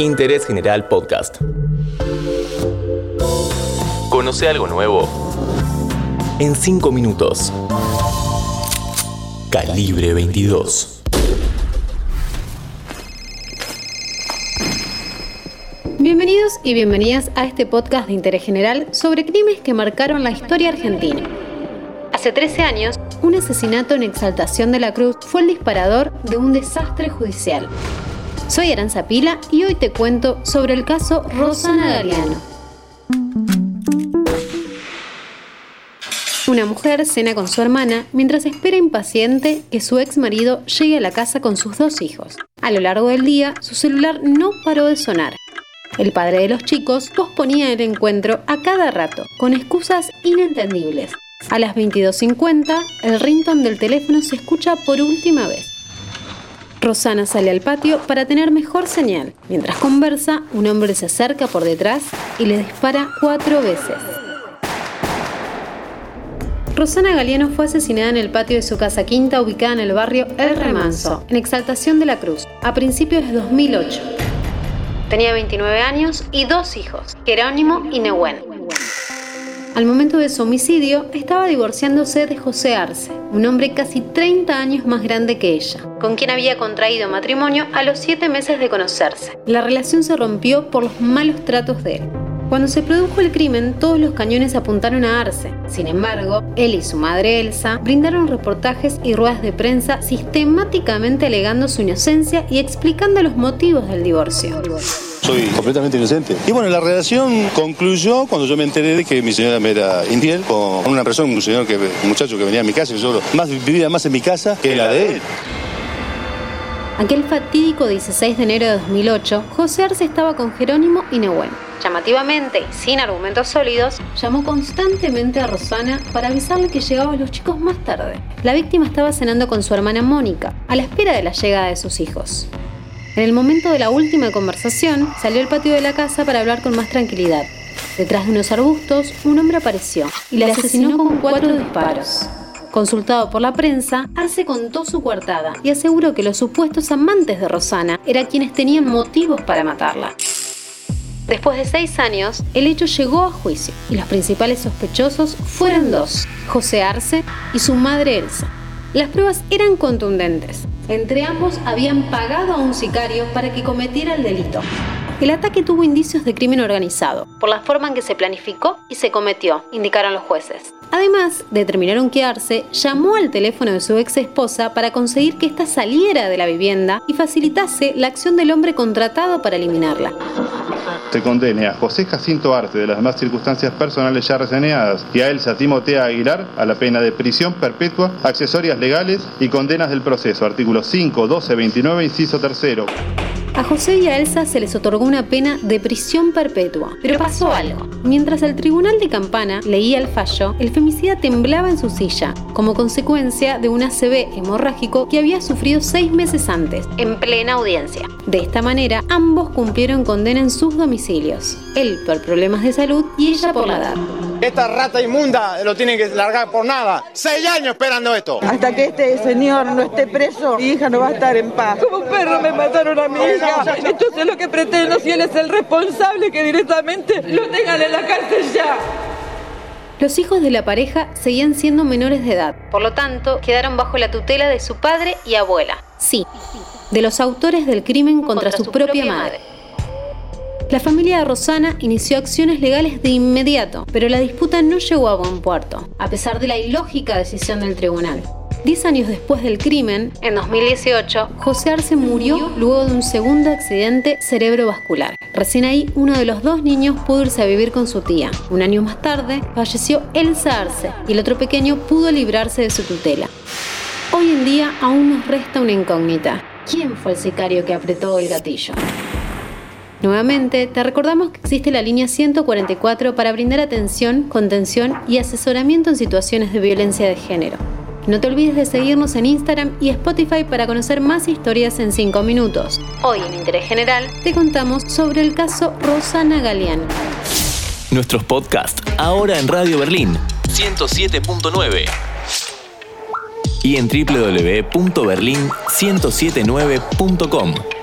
Interés General Podcast. Conoce algo nuevo en 5 minutos. Calibre 22. Bienvenidos y bienvenidas a este podcast de interés general sobre crímenes que marcaron la historia argentina. Hace 13 años, un asesinato en Exaltación de la Cruz fue el disparador de un desastre judicial. Soy Aranza Pila y hoy te cuento sobre el caso Rosana Galeano. Una mujer cena con su hermana mientras espera impaciente que su ex marido llegue a la casa con sus dos hijos. A lo largo del día, su celular no paró de sonar. El padre de los chicos posponía el encuentro a cada rato, con excusas inentendibles. A las 22.50, el ringtone del teléfono se escucha por última vez. Rosana sale al patio para tener mejor señal. Mientras conversa, un hombre se acerca por detrás y le dispara cuatro veces. Rosana Galeano fue asesinada en el patio de su casa quinta ubicada en el barrio El Remanso, en Exaltación de la Cruz, a principios de 2008. Tenía 29 años y dos hijos, Jerónimo y Nehuen. Al momento de su homicidio, estaba divorciándose de José Arce, un hombre casi 30 años más grande que ella, con quien había contraído matrimonio a los 7 meses de conocerse. La relación se rompió por los malos tratos de él. Cuando se produjo el crimen, todos los cañones apuntaron a Arce. Sin embargo, él y su madre Elsa brindaron reportajes y ruedas de prensa sistemáticamente alegando su inocencia y explicando los motivos del divorcio. Soy completamente inocente. Y bueno, la relación concluyó cuando yo me enteré de que mi señora me era infiel con una persona, un señor que, muchacho que venía a mi casa, y yo más, vivía más en mi casa que la de él. Aquel fatídico 16 de enero de 2008, José Arce estaba con Jerónimo y Nehuen. Llamativamente y sin argumentos sólidos, llamó constantemente a Rosana para avisarle que llegaban los chicos más tarde. La víctima estaba cenando con su hermana Mónica, a la espera de la llegada de sus hijos. En el momento de la última conversación, salió al patio de la casa para hablar con más tranquilidad. Detrás de unos arbustos, un hombre apareció y la asesinó con cuatro disparos. Consultado por la prensa, Arce contó su coartada y aseguró que los supuestos amantes de Rosana eran quienes tenían motivos para matarla. Después de seis años, el hecho llegó a juicio y los principales sospechosos fueron dos, José Arce y su madre Elsa. Las pruebas eran contundentes. Entre ambos habían pagado a un sicario para que cometiera el delito. El ataque tuvo indicios de crimen organizado, por la forma en que se planificó y se cometió, indicaron los jueces. Además, determinaron que Arce llamó al teléfono de su ex esposa para conseguir que ésta saliera de la vivienda y facilitase la acción del hombre contratado para eliminarla. Se condene a José Jacinto Arce de las demás circunstancias personales ya reseñadas y a Elsa Timotea Aguilar a la pena de prisión perpetua, accesorias legales y condenas del proceso, artículos 5, 12, 29, inciso tercero. A José y a Elsa se les otorgó una pena de prisión perpetua. Pero pasó algo. Mientras el tribunal de Campana leía el fallo, el femicida temblaba en su silla, como consecuencia de un ACV hemorrágico que había sufrido seis meses antes, en plena audiencia. De esta manera, ambos cumplieron condena en sus domicilios. Él por problemas de salud y ella por la edad. Esta rata inmunda lo tienen que largar por nada. Seis años esperando esto. Hasta que este señor no esté preso, mi hija no va a estar en paz. Como perro me mataron a mi hija. Entonces es lo que pretendo, si él es el responsable, que directamente lo tengan en la cárcel ya. Los hijos de la pareja seguían siendo menores de edad, por lo tanto, quedaron bajo la tutela de su padre y abuela. Sí, de los autores del crimen contra, su, propia, madre. La familia de Rosana inició acciones legales de inmediato, pero la disputa no llegó a buen puerto, a pesar de la ilógica decisión del tribunal. Diez años después del crimen, en 2018, José Arce murió luego de un segundo accidente cerebrovascular. Recién ahí, uno de los dos niños pudo irse a vivir con su tía. Un año más tarde, falleció Elsa Arce y el otro pequeño pudo librarse de su tutela. Hoy en día aún nos resta una incógnita. ¿Quién fue el sicario que apretó el gatillo? Nuevamente, te recordamos que existe la línea 144 para brindar atención, contención y asesoramiento en situaciones de violencia de género. No te olvides de seguirnos en Instagram y Spotify para conocer más historias en 5 minutos. Hoy en Interés General te contamos sobre el caso Rosana Galeano. Nuestros podcasts ahora en Radio Berlín 107.9 y en www.berlin1079.com.